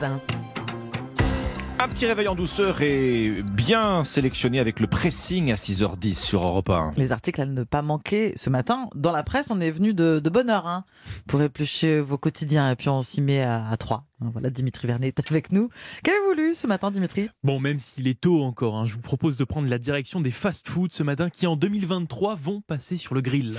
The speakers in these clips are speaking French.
Europe 1. Un petit réveil en douceur et bien sélectionné avec le pressing à 6h10 sur Europe 1. Les articles à ne pas manquer ce matin. Dans la presse, on est venu de, de bonne heure hein, pour éplucher vos quotidiens et puis on s'y met à, à 3. Voilà, Dimitri Vernet est avec nous. Qu'avez-vous lu ce matin, Dimitri? Bon, même s'il est tôt encore, hein, je vous propose de prendre la direction des fast-foods ce matin qui en 2023 vont passer sur le grill.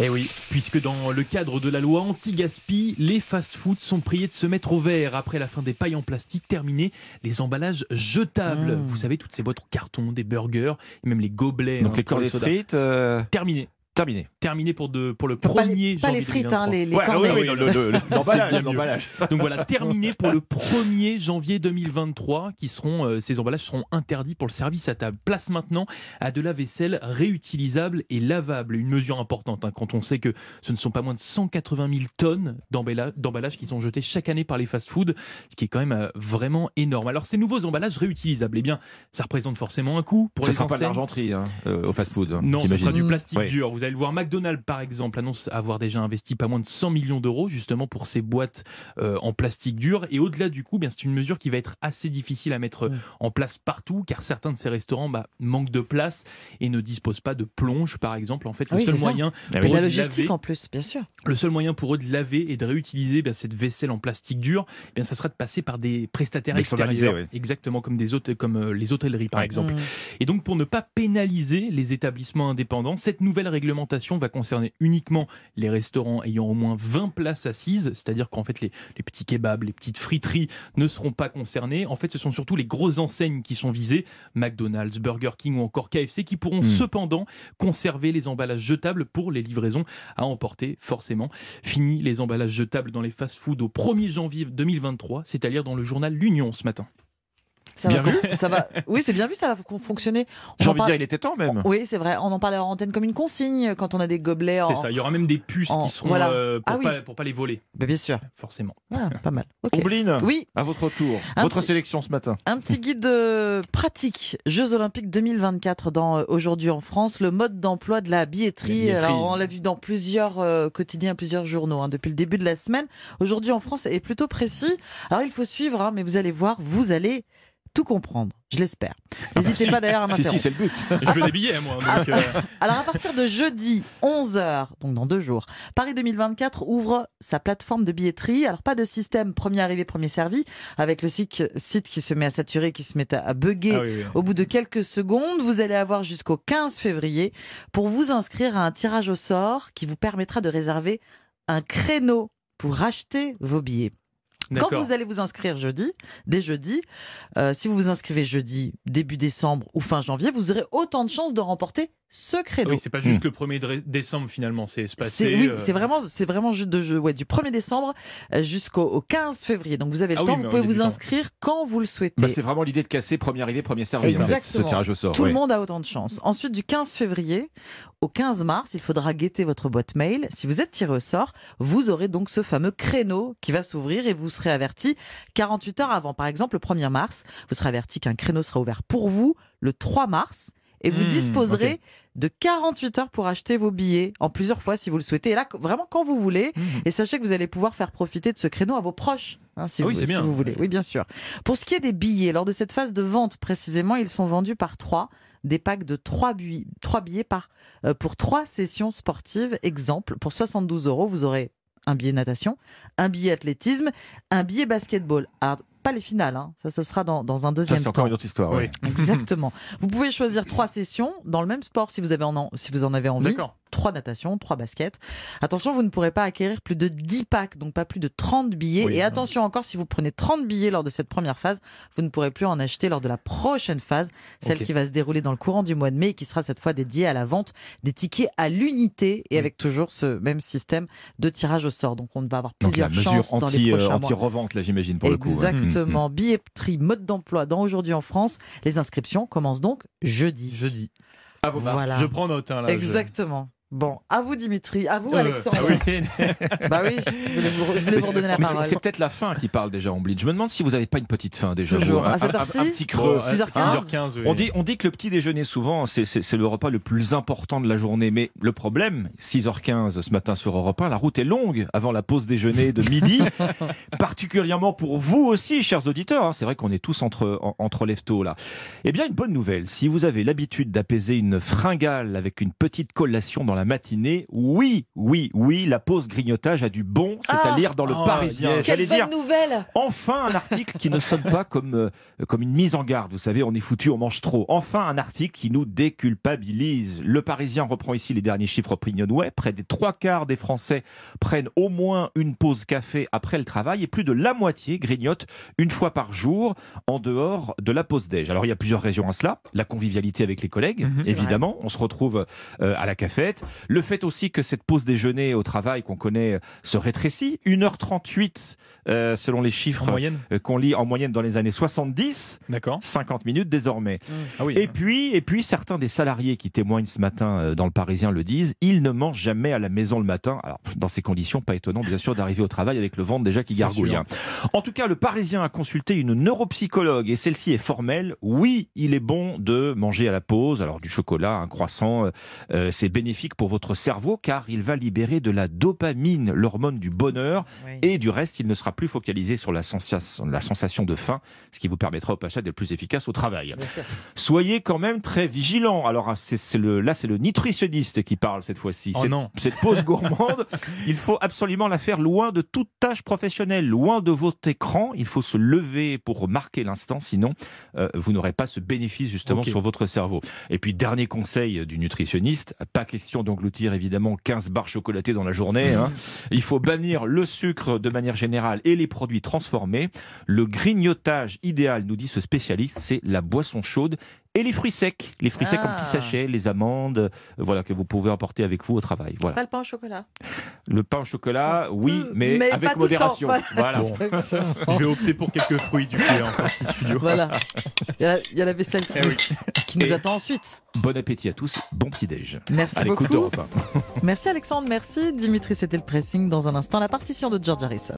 Eh oui, puisque dans le cadre de la loi anti-gaspi, les fast-foods sont priés de se mettre au vert après la fin des pailles en plastique terminées, les emballages jetables. Mmh. Vous savez, toutes ces boîtes en carton, des burgers, et même les gobelets. Donc hein, les sodas. frites, euh, Terminé. Terminé. Terminé pour, de, pour le Pas 1er les, pas janvier les frites, hein, 2023. les, les Ouais, cornets. oui, oui, le- le- le- l'emballage. Donc voilà, terminé pour le 1er janvier 2023, qui seront, euh, ces emballages seront interdits pour le service à table. Place maintenant à de la vaisselle réutilisable et lavable. Une mesure importante hein, quand on sait que ce ne sont pas moins de 180 000 tonnes d'emballa- d'emballages qui sont jetés chaque année par les fast-foods, ce qui est quand même euh, vraiment énorme. Alors ces nouveaux emballages réutilisables, eh bien, ça représente forcément un coût pour Ça les sera pas de enseignes. l'argenterie hein, euh, au fast-food. hein, Non, ce sera du plastique Oui. dur. Vous allez le voir, McDonald's par exemple annonce avoir déjà investi pas moins de 100 millions d'euros justement pour ces boîtes euh, en plastique dur. Et au-delà du coup, bien c'est une mesure qui va être assez difficile à mettre Mm. en place partout, car certains de ces restaurants bah, manquent de place et ne disposent pas de plonge par exemple. En fait, le Oui, seul ça. moyen Et pour la eux de logistique laver- en plus, bien sûr. le seul moyen pour eux de laver et de réutiliser bien, cette vaisselle en plastique dur, bien, ça sera de passer par des prestataires extérieurs, oui. exactement comme, des hôtes- comme euh, les hôtelleries par Ouais. exemple. Mm. Et donc, pour ne pas pénaliser les établissements indépendants, cette nouvelle réglementation va concerner uniquement les restaurants ayant au moins 20 places assises, c'est-à-dire qu'en fait, les, les petits kebabs, les petites friteries ne seront pas concernés. En fait, ce sont surtout les grosses enseignes qui sont visées, McDonald's, Burger King ou encore KFC, qui pourront Hmm. cependant conserver les emballages jetables pour les livraisons à emporter, forcément. Fini les emballages jetables dans les fast-foods au 1er janvier 2023, c'est-à-dire dans le journal L'Union ce matin. Ça Bien va, vu. ça va. Oui, c'est bien vu, ça va fon- fonctionner. On J'ai en envie de dire, il était temps même. Oui, c'est vrai. On en parlait en antenne comme une consigne quand on a des gobelets. En... C'est ça, il y aura même des puces en- qui seront voilà. euh, pour, Ah oui. pas, pour pas les voler, Bah, bien sûr. forcément. Ah, pas mal. Ok. Ombline, Oui, à votre tour. Un Votre petit- sélection ce matin. un petit guide euh, pratique. Jeux Olympiques 2024 dans euh, aujourd'hui en France. Le mode d'emploi de la billetterie. La billetterie. Alors, on l'a vu dans plusieurs euh, quotidiens, plusieurs journaux hein, depuis le début de la semaine. Aujourd'hui en France est plutôt précis. Alors, il faut suivre, hein, mais vous allez voir, vous allez tout comprendre. Je l'espère. N'hésitez pas d'ailleurs à Si, m'interrompre. si, c'est le but. Je veux des billets, moi. Donc, euh, Alors à partir de jeudi 11h, donc dans deux jours, Paris 2024 ouvre sa plateforme de billetterie. Alors pas de système premier arrivé, premier servi, avec le site, site qui se met à saturer, qui se met à, bugger. ah oui, oui. Au bout de quelques secondes, vous allez avoir jusqu'au 15 février pour vous inscrire à un tirage au sort qui vous permettra de réserver un créneau pour racheter vos billets. Quand vous allez vous inscrire jeudi, dès jeudi, euh, si vous vous inscrivez jeudi, début décembre ou fin janvier, vous aurez autant de chances de remporter ce créneau. Oui, c'est pas juste le 1er de- décembre finalement, c'est se C'est oui, euh, c'est vraiment, c'est vraiment juste de jeu, ouais, du 1er décembre euh, jusqu'au au 15 février. Donc vous avez le Ah temps, vous pouvez vous temps. inscrire quand vous le souhaitez. Bah, c'est vraiment l'idée de casser premier arrivé, premier servi, en fait, ce tirage au sort. Tout ouais. le monde a autant de chance. Ensuite, du 15 février au 15 mars, il faudra guetter votre boîte mail. Si vous êtes tiré au sort, vous aurez donc ce fameux créneau qui va s'ouvrir et vous serez averti 48 heures avant. Par exemple, le 1er mars, vous serez averti qu'un créneau sera ouvert pour vous le 3 mars et vous Hmm, disposerez de 48 heures pour acheter vos billets en plusieurs fois si vous le souhaitez. Et là, vraiment quand vous voulez. Mhm. Et sachez que vous allez pouvoir faire profiter de ce créneau à vos proches, hein, si, Ah oui, vous, si bien. vous voulez. Oui, bien sûr. Pour ce qui est des billets, lors de cette phase de vente précisément, ils sont vendus par trois. Des packs de trois billets, par, euh, pour trois sessions sportives. Exemple, pour 72 euros, vous aurez un billet natation, un billet athlétisme, un billet basketball. Alors, pas les finales, hein. ça ce sera dans, dans un Ça, deuxième c'est temps. encore une autre histoire. Oui. Exactement. vous pouvez choisir trois sessions dans le même sport si vous, avez en, si vous en avez envie. D'accord. Trois natations, trois baskets. Attention, vous ne pourrez pas acquérir plus de 10 packs, donc pas plus de 30 billets. Oui, Et non. attention encore, si vous prenez 30 billets lors de cette première phase, vous ne pourrez plus en acheter lors de la prochaine phase, celle qui va se dérouler dans le courant du mois de mai et qui sera cette fois dédiée à la vente des tickets à l'unité et Mm. avec toujours ce même système de tirage au sort. Donc on va avoir Donc la plusieurs mesure chances dans les anti, euh, prochains mois. anti-revente, là, j'imagine, pour le coup. Exactement. Billetterie, mode d'emploi dans aujourd'hui en France. Les inscriptions commencent donc jeudi. Jeudi. À vos marques. Voilà. Je prends note. hein, là, je- Exactement. Bon, à vous Dimitri, à vous Euh, Alexandre. ah oui. Bah oui, je voulais vous, je voulais Mais vous c'est- redonner la parole. C'est peut-être la faim qui parle déjà en bleach. Je me demande si vous n'avez pas une petite faim déjà. Toujours. vous, un- À cette un- un- heure-ci un petit creux. Bon, 6h15. 6h15, oui. On dit, on dit que le petit déjeuner, souvent, c'est- le repas le plus important de la journée. Mais le problème, 6h15 ce matin sur Europe 1, la route est longue avant la pause déjeuner de midi. particulièrement pour vous aussi, chers auditeurs. hein. C'est vrai qu'on est tous entre, en- entre leftos là. Eh bien, une bonne nouvelle. Si vous avez l'habitude d'apaiser une fringale avec une petite collation dans la matinée, oui, oui, oui, la pause grignotage a du bon, c'est à Ah. lire dans le Ah, Parisien. yes. J'allais dire, nouvelle Enfin un article qui ne sonne pas comme, euh, comme une mise en garde. Vous savez, on est foutu, on mange trop. Enfin un article qui nous déculpabilise. Le Parisien reprend ici les derniers chiffres Opinionway. Près des trois quarts des Français prennent au moins une pause café après le travail et plus de la moitié grignotent une fois par jour en dehors de la pause déj. Alors il y a plusieurs raisons à cela. La convivialité avec les collègues, Mhm. Évidemment. On se retrouve euh, à la cafette. Le fait aussi que cette pause déjeuner au travail qu'on connaît euh, se rétrécit. 1h38 euh, selon les chiffres euh, qu'on lit en moyenne dans les années 70, D'accord. 50 minutes désormais. Ah oui. Et puis, et puis certains des salariés qui témoignent ce matin euh, dans le Parisien le disent, ils ne mangent jamais à la maison le matin. Alors, dans ces conditions, pas étonnant bien sûr d'arriver au travail avec le ventre déjà qui gargouille. hein. En tout cas, le Parisien a consulté une neuropsychologue et celle-ci est formelle. Oui, il est bon de manger à la pause. Alors du chocolat, un croissant, euh, c'est bénéfique pour votre cerveau car il va libérer de la dopamine, l'hormone du bonheur. Et du reste, il ne sera plus focalisé sur la sensation, la sensation de faim, ce qui vous permettra au passage d'être plus efficace au travail. Soyez quand même très vigilants. Alors ah, c'est c'est le, là, c'est le nutritionniste qui parle cette fois-ci. Oh cette, non. cette pause gourmande, il faut absolument la faire loin de toute tâche professionnelle, loin de votre écran. Il faut se lever pour marquer l'instant, sinon euh, vous n'aurez pas ce bénéfice justement sur votre cerveau. Et puis dernier conseil du nutritionniste, pas question d'engloutir évidemment 15 barres chocolatées dans la journée. hein. Il faut bannir le sucre de manière générale et les produits transformés. Le grignotage idéal, nous dit ce spécialiste, c'est la boisson chaude et les fruits secs. Les fruits secs en Ah. petits sachets, les amandes, euh, voilà, que vous pouvez emporter avec vous au travail. Voilà. Pas le pain au chocolat. Le pain au chocolat, oui, mais, avec modération. Voilà. Bon. Je vais opter pour quelques fruits du coup en sortie studio. Voilà. Il y, a, il y a la vaisselle qui, Eh oui. Qui nous Et- attend ensuite. Bon appétit à tous, bon petit déj. Merci À beaucoup. d'Europe 1. Merci Alexandre, merci. Dimitri, c'était le pressing. Dans un instant, la partition de George Harrison.